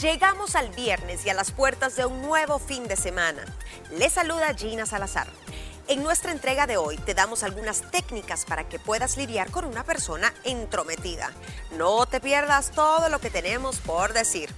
Llegamos al viernes y a las puertas de un nuevo fin de semana. Les saluda Gina Salazar. En nuestra entrega de hoy te damos algunas técnicas para que puedas lidiar con una persona entrometida. No te pierdas todo lo que tenemos por decir.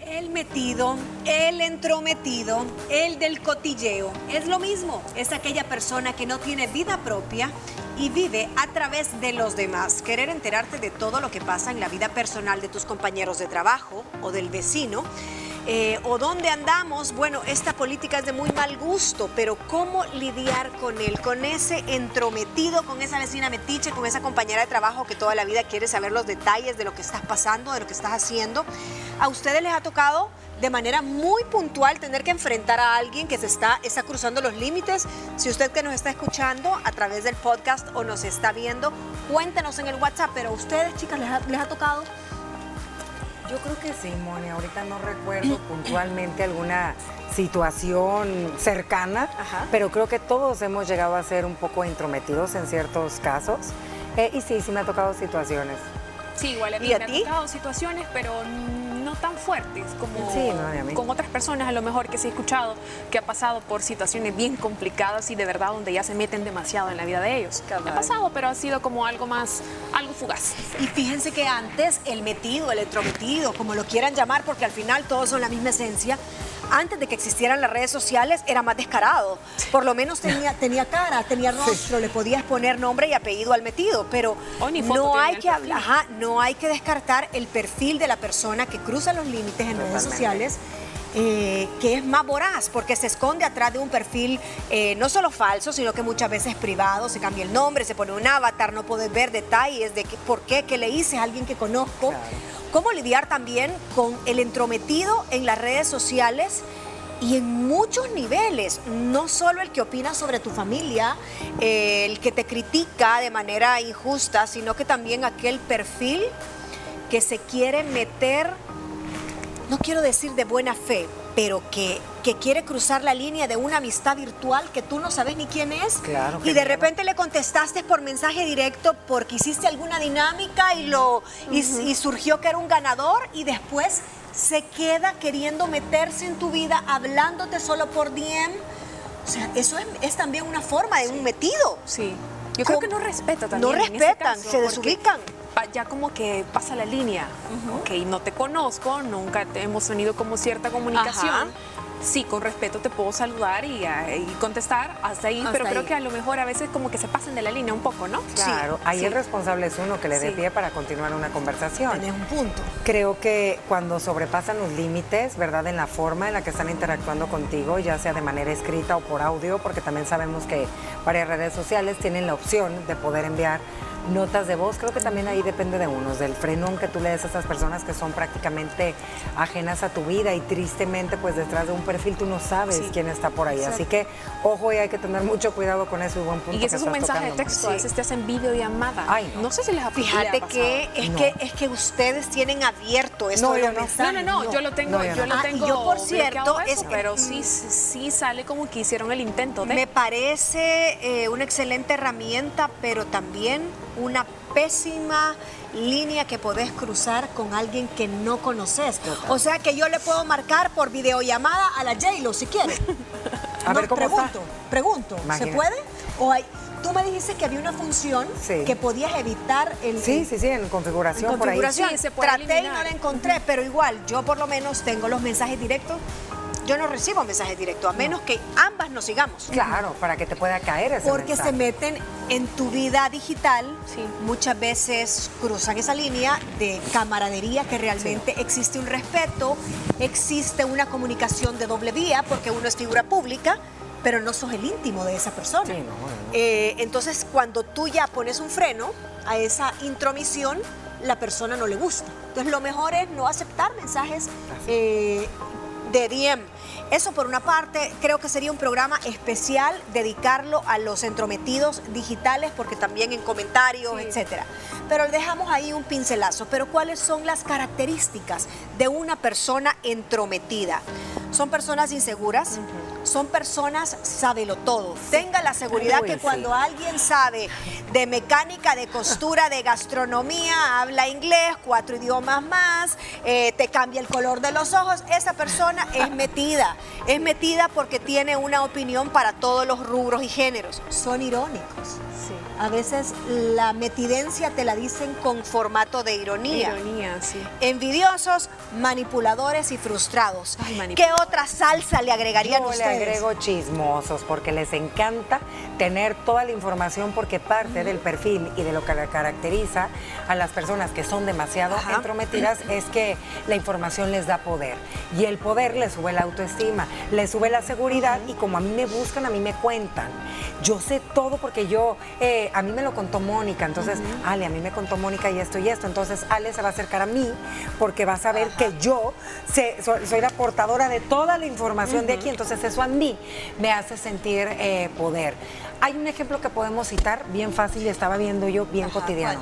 El metido, el entrometido, el del cotilleo. Es lo mismo, es aquella persona que no tiene vida propia y vive a través de los demás. Querer enterarte de todo lo que pasa en la vida personal de tus compañeros de trabajo o del vecino. eh, o dónde andamos, bueno, esta política es de muy mal gusto, pero ¿cómo lidiar con él? Con ese entrometido, con esa vecina metiche, con esa compañera de trabajo que toda la vida quiere saber los detalles de lo que estás pasando, de lo que estás haciendo. ¿A ustedes les ha tocado de manera muy puntual tener que enfrentar a alguien que se está, está cruzando los límites. Si usted que nos está escuchando a través del podcast o nos está viendo, cuéntenos en el WhatsApp, pero a ustedes, chicas, ¿les ha, les ha tocado? Yo creo que sí, Moni. Ahorita no recuerdo puntualmente alguna situación cercana, Ajá. pero creo que todos hemos llegado a ser un poco intrometidos en ciertos casos. Eh, y sí, sí me ha tocado situaciones. Sí, igual a mí ¿Y a me ti? han tocado situaciones, pero tan fuertes como Sí, no, con otras personas a lo mejor que sí he escuchado que ha pasado por situaciones bien complicadas y de verdad donde ya se meten demasiado en la vida de ellos. Cabal. Ha pasado, pero ha sido como algo más, algo fugaz. Y fíjense que antes el metido, el entrometido, como lo quieran llamar, porque al final todos son la misma esencia, antes de que existieran las redes sociales era más descarado. Por lo menos tenía, tenía cara, tenía rostro, le podías poner nombre y apellido al metido, pero Oh, no hay que ajá, no hay que descartar el perfil de la persona que cruza los límites en redes sociales. Eh, que es más voraz porque se esconde atrás de un perfil eh, no solo falso, sino que muchas veces privado, se cambia el nombre, se pone un avatar, no puedes ver detalles de qué- por qué, qué le hice a alguien que conozco. Claro. ¿Cómo lidiar también con el entrometido en las redes sociales? Y en muchos niveles, no solo el que opina sobre tu familia, eh, el que te critica de manera injusta, sino que también aquel perfil que se quiere meter, no quiero decir de buena fe, pero que, que quiere cruzar la línea de una amistad virtual que tú no sabes ni quién es. Claro, y de repente le contestaste por mensaje directo porque hiciste alguna dinámica y, lo, y, y surgió que era un ganador y después se queda queriendo meterse en tu vida hablándote solo por DM. O sea, eso es, es también una forma de un metido. Sí. Yo creo que no respeta también. No en ese respetan, caso, se porque desubican. Ya como que pasa la línea. Ok, no te conozco, nunca te- hemos tenido como cierta comunicación. Ajá. Sí, con respeto te puedo saludar y, ah, y contestar hasta ahí, Hasta pero creo que a lo mejor a veces como que se pasan de la línea un poco, ¿no? Claro, ahí sí. el responsable es uno que le dé Sí. pie para continuar una conversación. Tenés un punto. Creo que cuando sobrepasan los límites, ¿verdad? En la forma en la que están interactuando contigo, ya sea de manera escrita o por audio, porque también sabemos que varias redes sociales tienen la opción de poder enviar notas de voz. Creo que también ahí depende de unos, del frenón que tú le des a esas personas que son prácticamente ajenas a tu vida y tristemente, pues detrás de un perfil tú no sabes Sí. quién está por ahí. Así que, ojo, y hay que tener mucho cuidado con eso y buen punto Y ese es un mensaje texto, a veces te hacen videollamada. Ay, no. no. sé si les ha Fíjate que es, No. que es que ustedes tienen abierto esto No, de yo los no. No, mensajes. no, no, yo lo tengo, No, yo lo Ah, y tengo yo, por cierto, eso, es que- pero sí, sí sale como que hicieron el intento de. Me parece eh, una excelente herramienta, pero también una pésima línea que podés cruzar con alguien que no conoces. O sea que yo le puedo marcar por videollamada a la J-Lo si quiere. A ver cómo está. pregunto, pregunto, ¿se puede? O hay, tú me dijiste que había una función Sí. que podías evitar el, Sí, sí, sí, en configuración, en por ahí. configuración. Sí, se puede Traté y no la encontré, pero igual, yo por lo menos tengo los mensajes directos. Yo no recibo mensajes directos, a menos que ambas nos sigamos. Claro, para que te pueda caer ese Porque mensaje. se meten en tu vida digital, Sí. muchas veces cruzan esa línea de camaradería, que realmente existe un respeto, existe una comunicación de doble vía, porque uno es figura pública, pero no sos el íntimo de esa persona. Sí, no, no. Eh, entonces, cuando tú ya pones un freno a esa intromisión, la persona no le gusta. Entonces, lo mejor es no aceptar mensajes eh, de DM. Eso por una parte, creo que sería un programa especial dedicarlo a los entrometidos digitales, porque también en comentarios, Sí. etcétera. Pero dejamos ahí un pincelazo. Pero ¿cuáles son las características de una persona entrometida? Son personas inseguras, son personas sábelo todo. Tenga la seguridad que cuando alguien sabe de mecánica, de costura, de gastronomía, habla inglés, cuatro idiomas más, eh, te cambia el color de los ojos, esa persona es metida. Es metida porque tiene una opinión para todos los rubros y géneros. Son irónicos. Sí. A veces la metidencia te la dicen con formato de ironía. Ironía, sí. Envidiosos, manipuladores y frustrados. Ay, manip- ¿Qué otra salsa le agregarían Yo le ustedes? agrego chismosos porque les encanta tener toda la información porque parte del perfil y de lo que la caracteriza a las personas que son demasiado Ajá. entrometidas es que la información les da poder y el poder les sube la autoestima, les sube la seguridad y como a mí me buscan, a mí me cuentan. Yo sé todo porque yo, eh, a mí me lo contó Mónica, entonces, Ale, a mí me contó Mónica y esto y esto, entonces Ale se va a acercar a mí porque va a saber que yo sé- soy, soy la portadora de toda la información de aquí, entonces eso a mí me hace sentir eh, poder. Hay un ejemplo que podemos citar bien fácil y estaba viendo yo bien Ajá, cotidiano.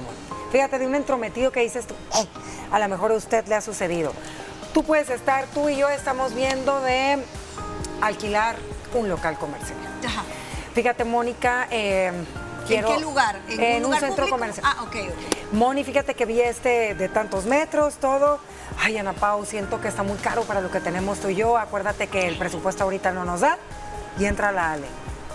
Fíjate, de un entrometido que dices tú, "Oh, a lo mejor a usted le ha sucedido. Tú puedes estar, tú y yo estamos viendo de alquilar un local comercial. Ajá. Fíjate, Mónica, eh, quiero... ¿En qué lugar? En, un, lugar centro público? comercial. Ah, ok, ok. Moni, fíjate que vi este de tantos metros, todo. Ay, Ana Pau, siento que está muy caro para lo que tenemos tú y yo. Acuérdate que el presupuesto ahorita no nos da. Y entra la Ale.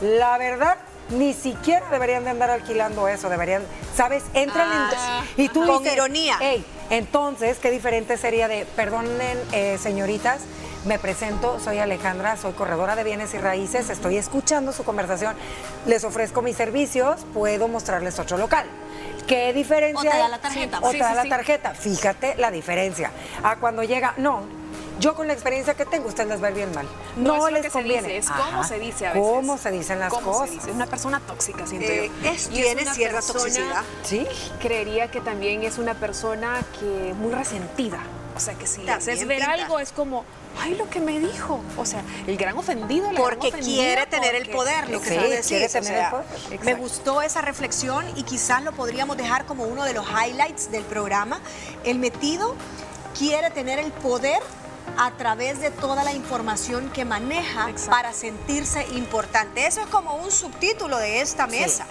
La verdad, ni siquiera deberían de andar alquilando eso. Deberían, ¿sabes? Entran Ah, en... Y tú con dices, ironía. "Ey, entonces, qué diferente sería de, perdonen, eh, señoritas, me presento, soy Alejandra, soy corredora de bienes y raíces, estoy escuchando su conversación, les ofrezco mis servicios, puedo mostrarles otro local. ¿Qué diferencia? O te da hay? la tarjeta. O Sí, da sí, la sí. tarjeta. Fíjate la diferencia. A cuando llega, no. Yo con la experiencia que tengo, usted les va a ir bien mal. No, No, es lo les que se conviene. dice, es cómo Ajá. se dice a veces. Cómo se dicen las Cómo cosas. se dice. Es una persona tóxica, siento Eh, yo. es- tiene cierta toxicidad. Sí. Creería que también es una persona que muy resentida. O sea, que si le haces ver pinta. algo es como, ay, lo que me dijo. O sea, el gran ofendido, la gran Porque ofendida quiere tener el poder, lo que Sí, tú decís. quiere o tener sea, el poder, Me gustó esa reflexión y quizás lo podríamos dejar como uno de los highlights del programa. El metido quiere tener el poder a través de toda la información que maneja Exacto. para sentirse importante. Eso es como un subtítulo de esta mesa.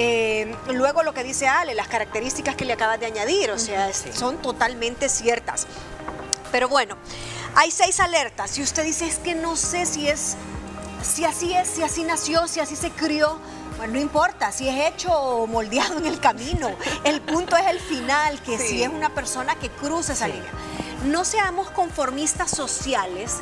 Eh, luego lo que dice Ale, las características que le acabas de añadir, o sea, son totalmente ciertas. Pero bueno, hay seis alertas. Si usted dice, es que no sé si es, si así es, si así nació, si así se crió. Bueno, no importa, si es hecho o moldeado en el camino. El punto es el final, que si es una persona que cruza esa línea. No seamos conformistas sociales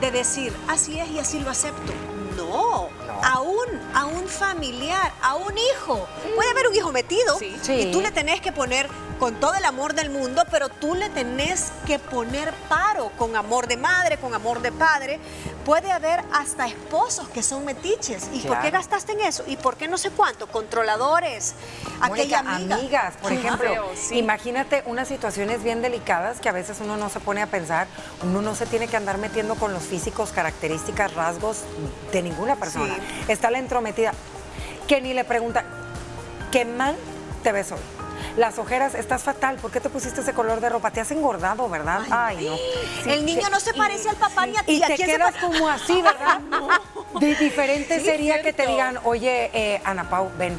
de decir, así es y así lo acepto. No. A un, a un familiar, a un hijo. Puede haber un hijo metido Sí. Y tú le tenés que poner con todo el amor del mundo, pero tú le tenés que poner paro con amor de madre, con amor de padre. Puede haber hasta esposos que son metiches. ¿Y por qué gastaste en eso? ¿Y por qué no sé cuánto? Controladores, aquella amiga. amigas, por ejemplo, sí. imagínate unas situaciones bien delicadas que a veces uno no se pone a pensar, uno no se tiene que andar metiendo con los físicos, características, rasgos de ninguna persona. Sí. Está la entrometida que ni le pregunta, ¿qué mal te ves hoy? Las ojeras, estás fatal, ¿por qué te pusiste ese color de ropa? Te has engordado, ¿verdad? Ay, no. Sí, el niño no se parece al papá ni a ti. Y ¿A te quedas como así, ¿verdad? Di- diferente Sí, sería que te digan, oye, eh, Ana Pau, ven,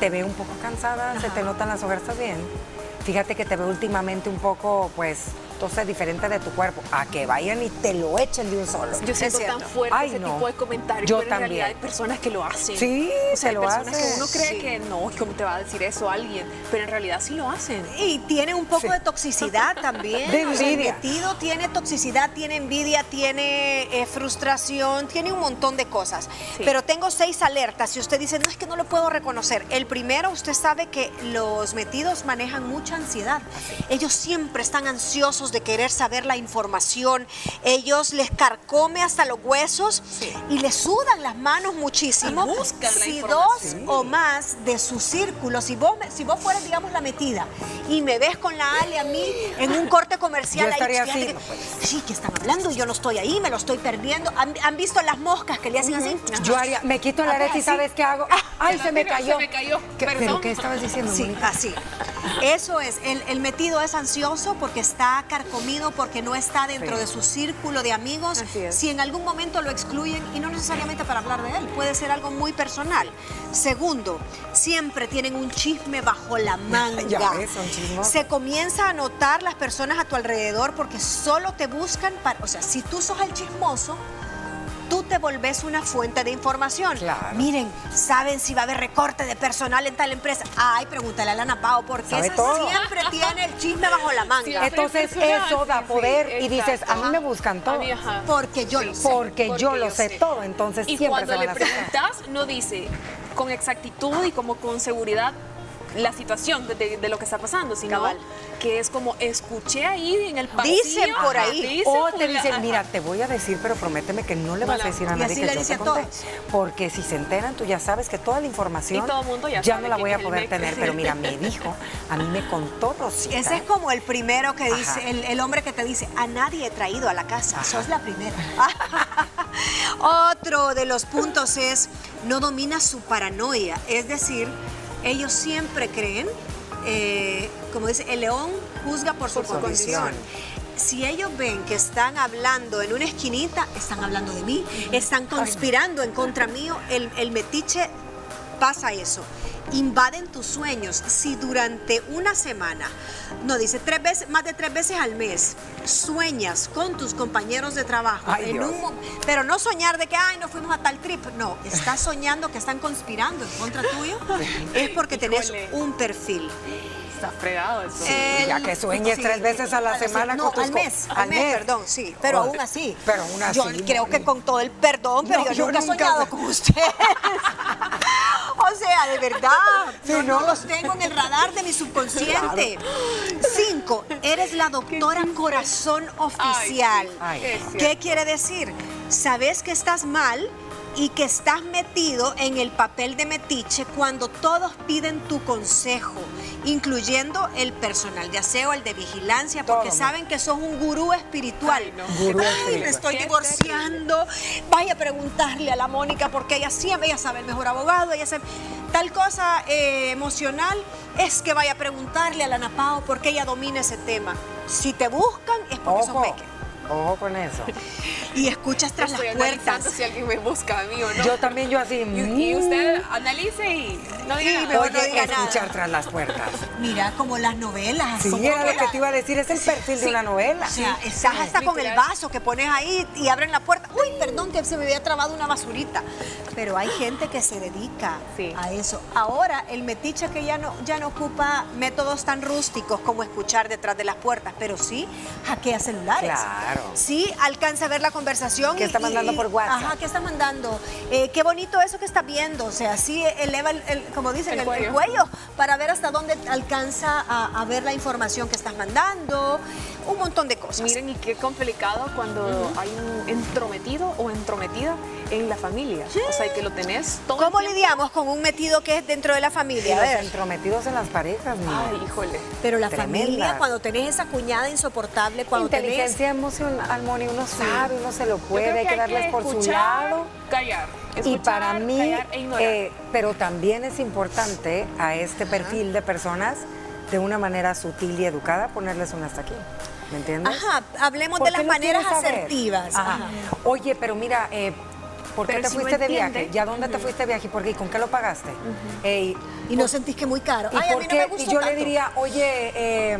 te veo un poco cansada, se te notan las ojeras, ¿estás bien? Fíjate que te veo últimamente un poco, pues, entonces diferente de tu cuerpo. A que vayan y te lo echen de un solo. Yo siento tan fuerte Ay, ese no. tipo de comentarios, Yo pero en también. realidad hay personas que lo hacen. Sí, o sea, se hay lo personas que hacen. uno cree Sí. que no, ¿cómo te va a decir eso alguien? Pero en realidad sí lo hacen. Y tiene un poco Sí. de toxicidad también. De envidia. metido tiene toxicidad, tiene envidia, tiene eh, frustración, tiene un montón de cosas. Sí. Pero tengo seis alertas. Si usted dice, no es que no lo puedo reconocer. El primero, usted sabe que los metidos manejan mucha ansiedad. Ellos siempre están ansiosos de querer saber la información. Ellos les carcome hasta los huesos y les sudan las manos muchísimo. Y buscan la si dos o más de su círculo, si vos, si vos fueras, digamos, la metida y me ves con la Ale a mí en un corte comercial. Yo ahí estaría así, que, Sí, que están hablando, yo no estoy ahí, me lo estoy perdiendo. ¿Han, han visto las moscas que le hacen así? Yo haría, me quito el arete y ¿sabes qué hago? Ay, se me cayó. se me cayó. ¿Qué- ¿Pero Perdón. qué estabas diciendo, Sí, así. Eso es, el, el metido es ansioso porque está carcomido, porque no está dentro Sí. de su círculo de amigos. Es. Si en algún momento lo excluyen, y no necesariamente para hablar de él, puede ser algo muy personal. Segundo, siempre tienen un chisme bajo la manga. Ya ves, son chismosos. Se comienza a notar las personas a tu alrededor porque solo te buscan para, o sea, si tú sos el chismoso, tú te volvés una fuente de información. Claro. Miren, ¿saben si va a haber recorte de personal en tal empresa? Ay, pregúntale a Lana Pao, porque Sabe esa todo. siempre tiene el chisme bajo la manga. Siempre Entonces eso da sí, sí, poder y dices, a mí me buscan todo. Porque yo lo sé. Porque yo lo sé todo, entonces y siempre cuando se van le preguntas, no dice con exactitud y como con seguridad la situación de, de- de lo que está pasando, sino Cabal. que es como escuché ahí en el pasillo. Dicen por Ajá, ahí. dicen O te dicen, mira, te voy a decir, pero prométeme que no le vas a decir a nadie que yo te conté. Porque si se enteran, tú ya sabes que toda la información Y todo mundo ya sabe no la voy a poder tener. Pero mira, me dijo, a mí me contó Rosita. Ese es como el primero que Ajá. dice, el, el hombre que te dice, a nadie he traído a la casa, sos la primera. Otro de los puntos es, no domina su paranoia, es decir, ellos siempre creen, eh, como dice, el león juzga por, su, su condición. condición. Si ellos ven que están hablando en una esquinita, están hablando de mí, están conspirando en contra mío, el, el metiche pasa eso. Invaden tus sueños. Si durante una semana, no dice tres veces, más de tres veces al mes, sueñas con tus compañeros de trabajo, Ay, en un pero no soñar de que ay nos fuimos a tal trip. No, estás soñando que están conspirando en contra tuyo, es porque tenés un perfil. Está fregado eso. El- ya que sueñes tres veces a la sí, semana no, con tus al mes, al, mes, mes. perdón, sí, pero Oh, aún así. pero aún así, Yo creo que con todo el perdón, pero No, yo, yo nunca he soñado con usted. o sea, de verdad, Sí, no ¿no? los tengo en el radar de mi subconsciente. Cinco, eres la doctora corazón oficial. Ay, ¿Qué quiere decir? Sabes que estás mal y que estás metido en el papel de metiche cuando todos piden tu consejo, incluyendo el personal de aseo, el de vigilancia, porque Todo. saben que sos un gurú espiritual. Ay, no. Gurú Ay, espiritual. me estoy divorciando. Vaya a preguntarle a la Mónica porque ella siempre, ella sabe el mejor abogado, ella sabe tal cosa eh, emocional es que vaya a preguntarle a la Napao porque ella domina ese tema. Si te buscan es porque sos Ojo, meque. Ojo con eso. Y escuchas tras Estoy las puertas. si alguien me busca a mí o no. Yo también, yo así. y, y mm, usted analice y no diga Sí, nada. no nada. escuchar tras las puertas. Mira, como las novelas. Sí, era lo que te iba a decir, es el perfil de una novela. O sea, estás hasta con el vaso que pones ahí y abren la puerta. Uy, perdón que se me había trabado una basurita. Pero hay gente que se dedica Sí. a eso. Ahora, el metiche que ya no, ya no ocupa métodos tan rústicos como escuchar detrás de las puertas, pero sí hackea celulares. Claro. Sí, alcanza a ver la conversación. ¿Qué está mandando por WhatsApp? Ajá, ¿qué está mandando? Eh, qué bonito eso que estás viendo. O sea, sí eleva, el, el- como dicen, El el, el cuello. cuello para ver hasta dónde alcanza a, a ver la información que estás mandando. Un montón de cosas. Miren, y qué complicado cuando hay un entrometido o entrometida en la familia. O sea, que lo tenés todo ¿Cómo lidiamos con un metido que es dentro de la Y familia? A los ver. entrometidos en las parejas, mira. Ay, híjole. Pero la Tremendas. familia, cuando tenés esa cuñada insoportable, cuando tenés... Inteligencia emocional, Moni, uno sabe, uno se lo Yo puede, hay que darles por su lado. Callar. Y Escuchar, para mí, callar e eh, pero también es importante a este perfil de personas, de una manera sutil y educada, ponerles un hasta aquí. ¿Me entiendes? Ajá, hablemos ¿Por de las maneras asertivas. Ajá. Ajá. Oye, pero mira, eh, ¿por qué Pero te si fuiste de viaje? ¿Ya dónde te fuiste de viaje? ¿Y por qué? ¿Y con qué lo pagaste? Ey, Y no sentís que muy caro. ¿Y, Ay, a por mí qué? no me gustó y yo le diría, oye, eh,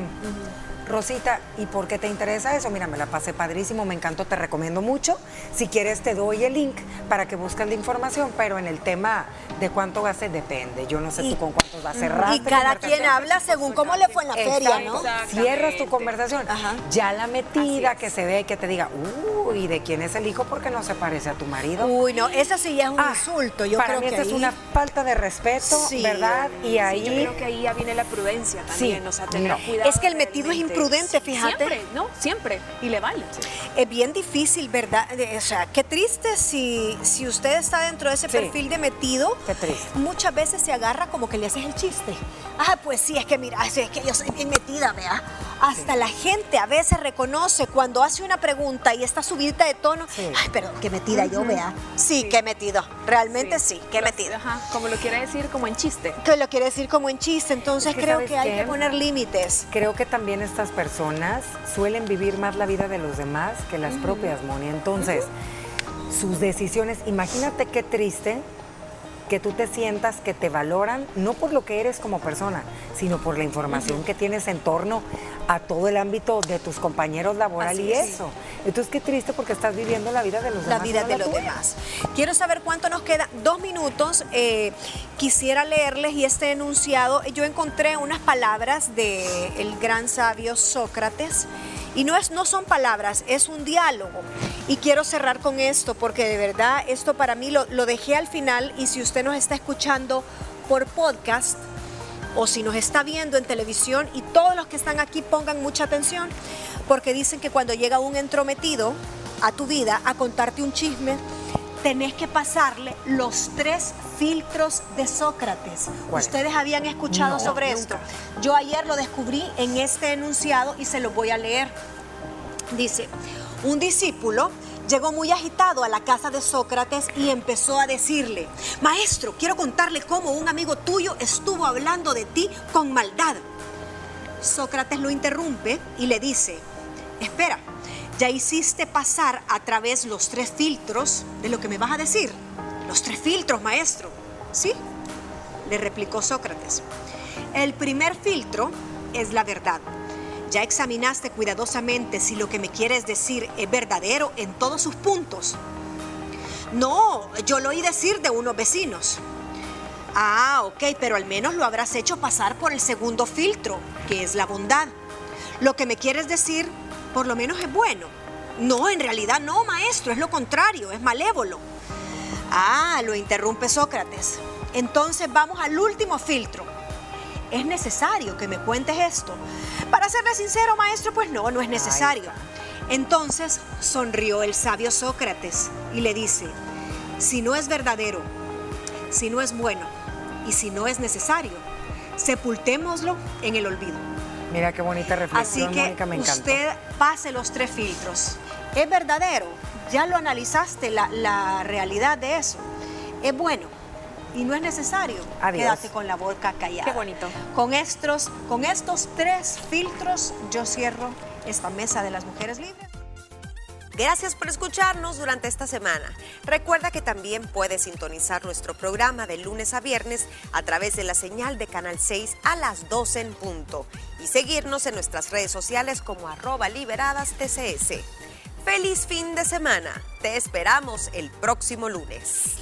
Rosita, ¿y por qué te interesa eso? Mira, me la pasé padrísimo, me encantó, te recomiendo mucho. Si quieres te doy el link para que busques la información, pero en el tema de cuánto gasté depende. Yo no sé Y- tú con cuántos vas a cerrar. Y cada quien habla según cómo le fue en la feria, ¿no? Cierras tu conversación. Ajá. Ya la metida que se ve, que te diga, uy, ¿de quién es el hijo? Porque no se parece a tu marido. Uy, no, esa sí ya es un Ah, insulto. Yo para creo mí que esa es una falta de respeto, Sí. ¿verdad? Y ahí... Yo creo que ahí ya viene la prudencia también, Sí. o sea, tener No. cuidado. Es que el metido es imprudente, fíjate. Siempre, ¿no? Siempre. Y le vale. Es bien difícil, ¿verdad? De- O sea, qué triste si, si usted está dentro de ese Sí. perfil de metido, Sí. Qué triste. muchas veces se agarra como que le haces el chiste. Ah, pues sí, es que mira, es que yo soy bien metida, vea. Hasta la gente a veces reconoce cuando hace una pregunta y está subida de tono. Sí. Ay, pero qué metida yo, vea. Sí, qué metido. Realmente sí, qué metido. Ajá, como lo quiere decir como en chiste. Que lo quiere decir como en chiste, entonces Es que, creo ¿sabes que hay que poner límites. Creo que también estas personas suelen vivir más la vida de los demás que las propias, Moni. Entonces, sus decisiones, imagínate qué triste que tú te sientas que te valoran, no por lo que eres como persona, sino por la información que tienes en torno a todo el ámbito de tus compañeros laborales Así y es. eso. Entonces, qué triste porque estás viviendo la vida de los la demás. vida no de los demás. Quiero saber cuánto nos queda. Dos minutos. eh, quisiera leerles y este enunciado. Yo encontré unas palabras de el gran sabio Sócrates. Y no, es, no son palabras, es un diálogo. Y quiero cerrar con esto, porque de verdad esto para mí lo, lo dejé al final. Y si usted nos está escuchando por podcast, o si nos está viendo en televisión y todos los que están aquí pongan mucha atención porque dicen que cuando llega un entrometido a tu vida a contarte un chisme, tenés que pasarle los tres filtros de Sócrates. Ustedes habían escuchado No, sobre nunca. esto. Yo ayer lo descubrí en este enunciado y se lo voy a leer. Dice, un discípulo llegó muy agitado a la casa de Sócrates y empezó a decirle, maestro, quiero contarle cómo un amigo tuyo estuvo hablando de ti con maldad. Sócrates lo interrumpe y le dice, espera, ya hiciste pasar a través los tres filtros de lo que me vas a decir. Los tres filtros, maestro. ¿Sí? Le replicó Sócrates. El primer filtro es la verdad. Ya examinaste cuidadosamente si lo que me quieres decir es verdadero en todos sus puntos. No, yo lo oí decir de unos vecinos. Ah, ok, pero al menos lo habrás hecho pasar por el segundo filtro, que es la bondad. Lo que me quieres decir, por lo menos es bueno. No, en realidad no, maestro, es lo contrario, es malévolo. Ah, lo interrumpe Sócrates. Entonces vamos al último filtro. Es necesario que me cuentes esto. Para serle sincero, maestro, pues no, no es necesario. Entonces sonrió el sabio Sócrates y le dice, si no es verdadero, si no es bueno y si no es necesario, sepultémoslo en el olvido. Mira qué bonita Así reflexión, que Mónica, me usted pase los tres filtros. ¿Es verdadero? ¿Ya lo analizaste la, la realidad de eso? ¿Es bueno? Y no es necesario. Adiós. Quédate con la boca callada. Qué bonito. Con estos, con estos tres filtros yo cierro esta mesa de las mujeres libres. Gracias por escucharnos durante esta semana. Recuerda que también puedes sintonizar nuestro programa de lunes a viernes a través de la señal de Canal 6 a las 12 en punto y seguirnos en nuestras redes sociales como arroba liberadas TCS. Feliz fin de semana. Te esperamos el próximo lunes.